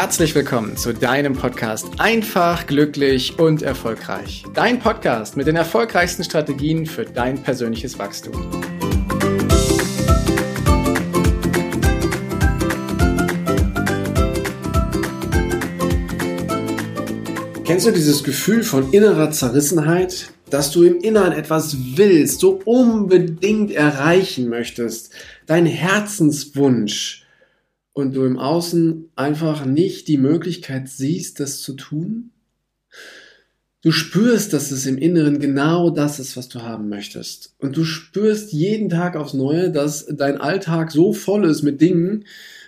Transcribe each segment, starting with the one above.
herzlich willkommen zu deinem Podcast Einfach, glücklich und erfolgreich. Dein Podcast mit den erfolgreichsten Strategien für dein persönliches Wachstum. Kennst du dieses Gefühl von innerer Zerrissenheit, dass du im Inneren etwas willst, so unbedingt erreichen möchtest, dein Herzenswunsch und du im Außen einfach nicht die Möglichkeit siehst, das zu tun? Du spürst, dass es im Inneren genau das ist, was du haben möchtest. Und du spürst jeden Tag aufs Neue, dass dein Alltag so voll ist mit Dingen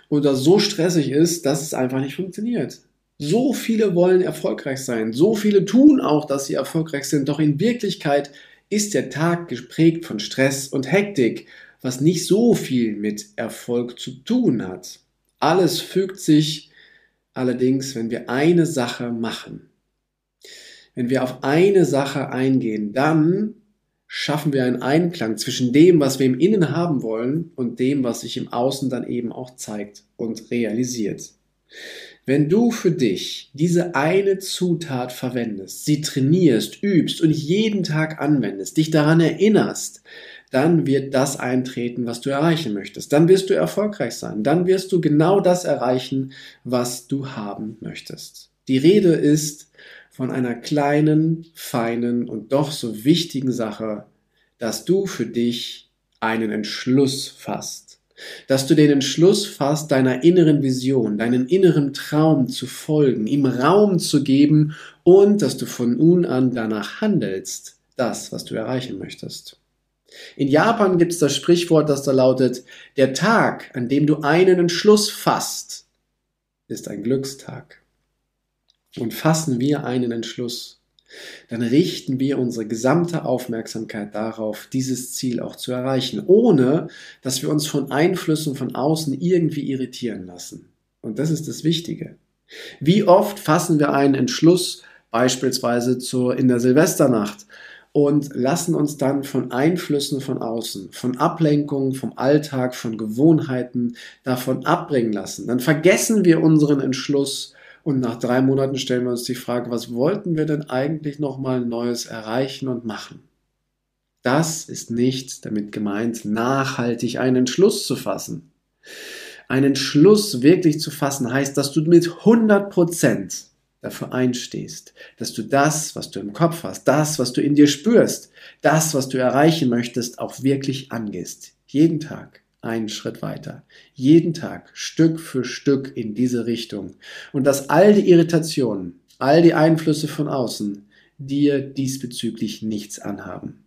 oder so stressig ist, dass es einfach nicht funktioniert. So viele wollen erfolgreich sein. So viele tun auch, dass sie erfolgreich sind. Doch in Wirklichkeit ist der Tag geprägt von Stress und Hektik, was nicht so viel mit Erfolg zu tun hat. Alles fügt sich allerdings, wenn wir eine Sache machen. Wenn wir auf eine Sache eingehen, dann schaffen wir einen Einklang zwischen dem, was wir im Innen haben wollen und dem, was sich im Außen dann eben auch zeigt und realisiert. Wenn du für dich diese eine Zutat verwendest, sie trainierst, übst und jeden Tag anwendest, dich daran erinnerst, dann wird das eintreten, was du erreichen möchtest. Dann wirst du erfolgreich sein. Dann wirst du genau das erreichen, was du haben möchtest. Die Rede ist von einer kleinen, feinen und doch so wichtigen Sache, dass du für dich einen Entschluss fasst dass du den Entschluss fasst, deiner inneren Vision, deinen inneren Traum zu folgen, ihm Raum zu geben und dass du von nun an danach handelst, das, was du erreichen möchtest. In Japan gibt es das Sprichwort, das da lautet, der Tag, an dem du einen Entschluss fasst, ist ein Glückstag. Und fassen wir einen Entschluss, dann richten wir unsere gesamte Aufmerksamkeit darauf, dieses Ziel auch zu erreichen, ohne dass wir uns von Einflüssen von außen irgendwie irritieren lassen. Und das ist das Wichtige. Wie oft fassen wir einen Entschluss, beispielsweise zur, in der Silvesternacht, und lassen uns dann von Einflüssen von außen, von Ablenkungen, vom Alltag, von Gewohnheiten davon abbringen lassen. Dann vergessen wir unseren Entschluss und nach drei Monaten stellen wir uns die Frage, was wollten wir denn eigentlich nochmal Neues erreichen und machen? Das ist nicht damit gemeint, nachhaltig einen Entschluss zu fassen. Einen Entschluss wirklich zu fassen heißt, dass du mit 100 Prozent dafür einstehst, dass du das, was du im Kopf hast, das, was du in dir spürst, das, was du erreichen möchtest, auch wirklich angehst. Jeden Tag einen Schritt weiter. Jeden Tag Stück für Stück in diese Richtung. Und dass all die Irritationen, all die Einflüsse von außen dir diesbezüglich nichts anhaben.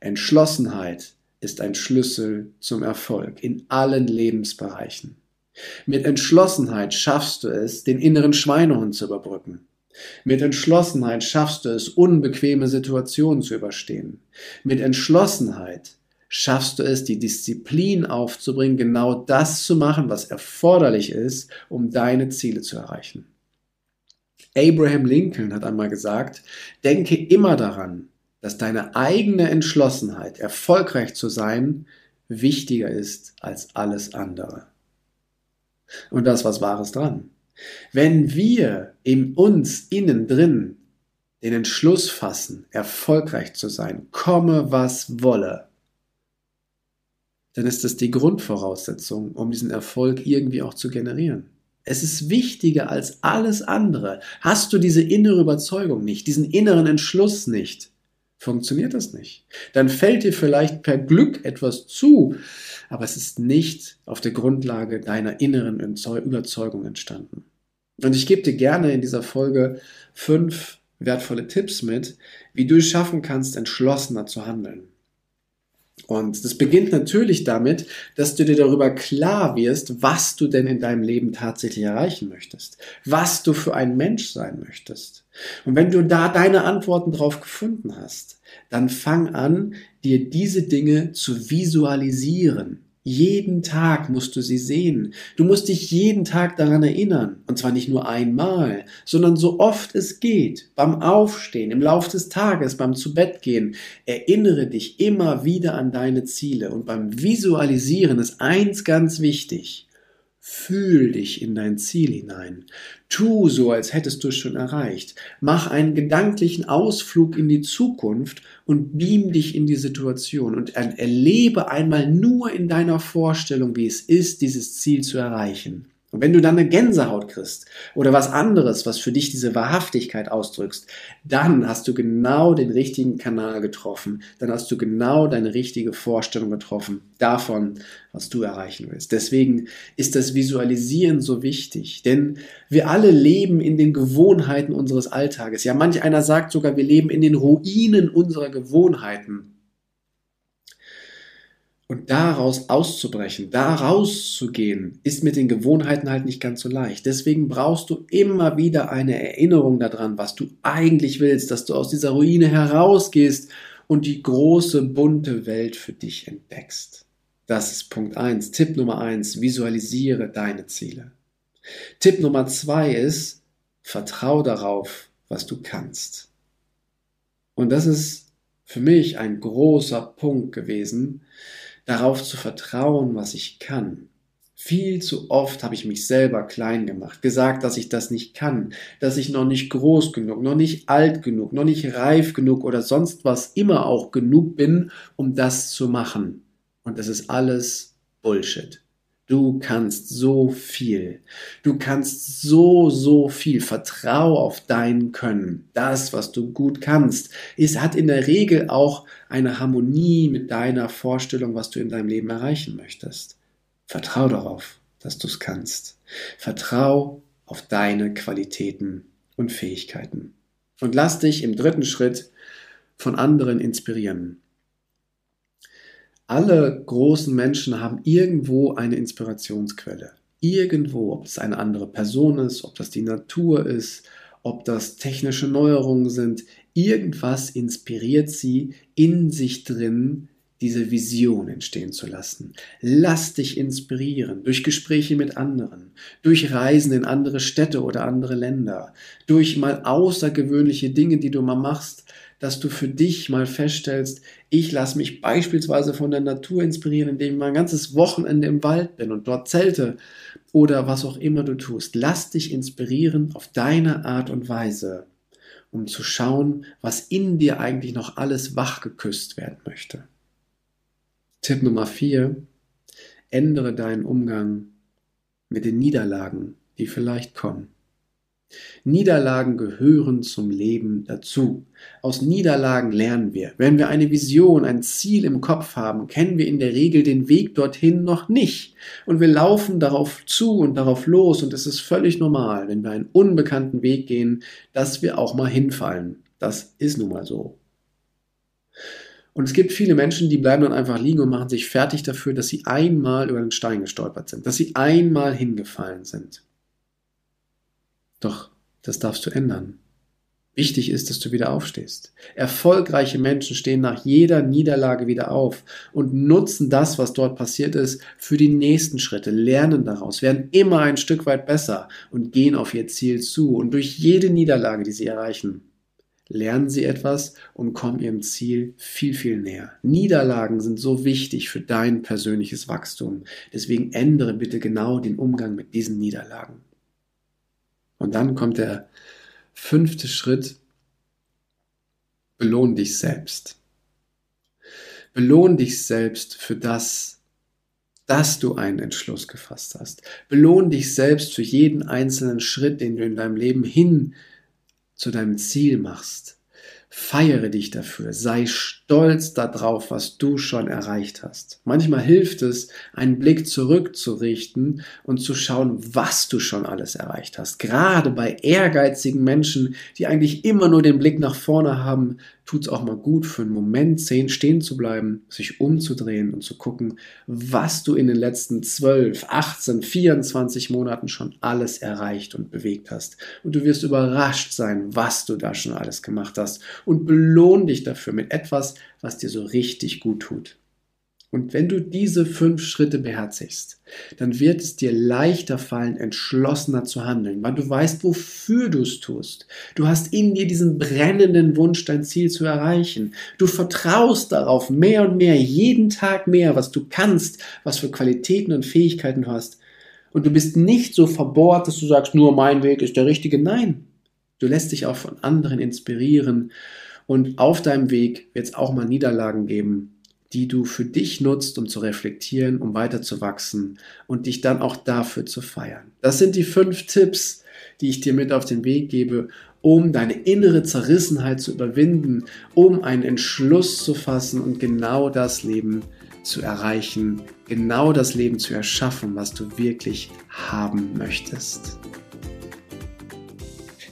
Entschlossenheit ist ein Schlüssel zum Erfolg in allen Lebensbereichen. Mit Entschlossenheit schaffst du es, den inneren Schweinehund zu überbrücken. Mit Entschlossenheit schaffst du es, unbequeme Situationen zu überstehen. Mit Entschlossenheit schaffst du es, die Disziplin aufzubringen, genau das zu machen, was erforderlich ist, um deine Ziele zu erreichen. Abraham Lincoln hat einmal gesagt, denke immer daran, dass deine eigene Entschlossenheit, erfolgreich zu sein, wichtiger ist als alles andere. Und das was Wahres dran. Wenn wir in uns innen drin den Entschluss fassen, erfolgreich zu sein, komme was wolle, dann ist das die Grundvoraussetzung, um diesen Erfolg irgendwie auch zu generieren. Es ist wichtiger als alles andere. Hast du diese innere Überzeugung nicht, diesen inneren Entschluss nicht, funktioniert das nicht. Dann fällt dir vielleicht per Glück etwas zu, aber es ist nicht auf der Grundlage deiner inneren Überzeugung entstanden. Und ich gebe dir gerne in dieser Folge fünf wertvolle Tipps mit, wie du es schaffen kannst, entschlossener zu handeln. Und das beginnt natürlich damit, dass du dir darüber klar wirst, was du denn in deinem Leben tatsächlich erreichen möchtest, was du für ein Mensch sein möchtest. Und wenn du da deine Antworten drauf gefunden hast, dann fang an, dir diese Dinge zu visualisieren. Jeden Tag musst du sie sehen. Du musst dich jeden Tag daran erinnern. Und zwar nicht nur einmal, sondern so oft es geht. Beim Aufstehen, im Lauf des Tages, beim Zubettgehen. Erinnere dich immer wieder an deine Ziele. Und beim Visualisieren ist eins ganz wichtig. Fühl dich in dein Ziel hinein. Tu so, als hättest du es schon erreicht. Mach einen gedanklichen Ausflug in die Zukunft und beam dich in die Situation und erlebe einmal nur in deiner Vorstellung, wie es ist, dieses Ziel zu erreichen. Und wenn du dann eine Gänsehaut kriegst oder was anderes, was für dich diese Wahrhaftigkeit ausdrückst, dann hast du genau den richtigen Kanal getroffen. Dann hast du genau deine richtige Vorstellung getroffen davon, was du erreichen willst. Deswegen ist das Visualisieren so wichtig, denn wir alle leben in den Gewohnheiten unseres Alltages. Ja, manch einer sagt sogar, wir leben in den Ruinen unserer Gewohnheiten. Und daraus auszubrechen, da rauszugehen, ist mit den Gewohnheiten halt nicht ganz so leicht. Deswegen brauchst du immer wieder eine Erinnerung daran, was du eigentlich willst, dass du aus dieser Ruine herausgehst und die große, bunte Welt für dich entdeckst. Das ist Punkt eins. Tipp Nummer eins: visualisiere deine Ziele. Tipp Nummer zwei ist, vertrau darauf, was du kannst. Und das ist für mich ein großer Punkt gewesen, darauf zu vertrauen, was ich kann. Viel zu oft habe ich mich selber klein gemacht, gesagt, dass ich das nicht kann, dass ich noch nicht groß genug, noch nicht alt genug, noch nicht reif genug oder sonst was immer auch genug bin, um das zu machen. Und das ist alles Bullshit. Du kannst so viel. Du kannst so, so viel. Vertrau auf dein Können. Das, was du gut kannst, ist, hat in der Regel auch eine Harmonie mit deiner Vorstellung, was du in deinem Leben erreichen möchtest. Vertrau darauf, dass du es kannst. Vertrau auf deine Qualitäten und Fähigkeiten. Und lass dich im dritten Schritt von anderen inspirieren. Alle großen Menschen haben irgendwo eine Inspirationsquelle. Irgendwo, ob es eine andere Person ist, ob das die Natur ist, ob das technische Neuerungen sind, irgendwas inspiriert sie in sich drin, diese Vision entstehen zu lassen. Lass dich inspirieren durch Gespräche mit anderen, durch Reisen in andere Städte oder andere Länder, durch mal außergewöhnliche Dinge, die du mal machst, dass du für dich mal feststellst, ich lasse mich beispielsweise von der Natur inspirieren, indem ich mal ein ganzes Wochenende im Wald bin und dort zelte oder was auch immer du tust. Lass dich inspirieren auf deine Art und Weise, um zu schauen, was in dir eigentlich noch alles wachgeküsst werden möchte. Tipp Nummer vier: Ändere deinen Umgang mit den Niederlagen, die vielleicht kommen. Niederlagen gehören zum Leben dazu. Aus Niederlagen lernen wir. Wenn wir eine Vision, ein Ziel im Kopf haben, kennen wir in der Regel den Weg dorthin noch nicht. Und wir laufen darauf zu und darauf los und es ist völlig normal, wenn wir einen unbekannten Weg gehen, dass wir auch mal hinfallen. Das ist nun mal so. Und es gibt viele Menschen, die bleiben dann einfach liegen und machen sich fertig dafür, dass sie einmal über den Stein gestolpert sind, dass sie einmal hingefallen sind. Doch das darfst du ändern. Wichtig ist, dass du wieder aufstehst. Erfolgreiche Menschen stehen nach jeder Niederlage wieder auf und nutzen das, was dort passiert ist, für die nächsten Schritte, lernen daraus, werden immer ein Stück weit besser und gehen auf ihr Ziel zu. Und durch jede Niederlage, die sie erreichen, lernen sie etwas und kommen ihrem Ziel viel, viel näher. Niederlagen sind so wichtig für dein persönliches Wachstum. Deswegen ändere bitte genau den Umgang mit diesen Niederlagen. Und dann kommt der fünfte Schritt. Belohn dich selbst. Belohn dich selbst für das, dass du einen Entschluss gefasst hast. Belohn dich selbst für jeden einzelnen Schritt, den du in deinem Leben hin zu deinem Ziel machst. Feiere dich dafür, sei stolz darauf, was du schon erreicht hast. Manchmal hilft es, einen Blick zurückzurichten und zu schauen, was du schon alles erreicht hast. Gerade bei ehrgeizigen Menschen, die eigentlich immer nur den Blick nach vorne haben, tut es auch mal gut, für einen Moment stehen zu bleiben, sich umzudrehen und zu gucken, was du in den letzten 12, 18, 24 Monaten schon alles erreicht und bewegt hast. Und du wirst überrascht sein, was du da schon alles gemacht hast. Und belohn dich dafür mit etwas, was dir so richtig gut tut. Und wenn du diese fünf Schritte beherzigst, dann wird es dir leichter fallen, entschlossener zu handeln, weil du weißt, wofür du es tust. Du hast in dir diesen brennenden Wunsch, dein Ziel zu erreichen. Du vertraust darauf mehr und mehr, jeden Tag mehr, was du kannst, was für Qualitäten und Fähigkeiten du hast. Und du bist nicht so verbohrt, dass du sagst, nur mein Weg ist der richtige. Nein, du lässt dich auch von anderen inspirieren. Und auf deinem Weg wird es auch mal Niederlagen geben, die du für dich nutzt, um zu reflektieren, um weiterzuwachsen und dich dann auch dafür zu feiern. Das sind die fünf Tipps, die ich dir mit auf den Weg gebe, um deine innere Zerrissenheit zu überwinden, um einen Entschluss zu fassen und genau das Leben zu erreichen, genau das Leben zu erschaffen, was du wirklich haben möchtest.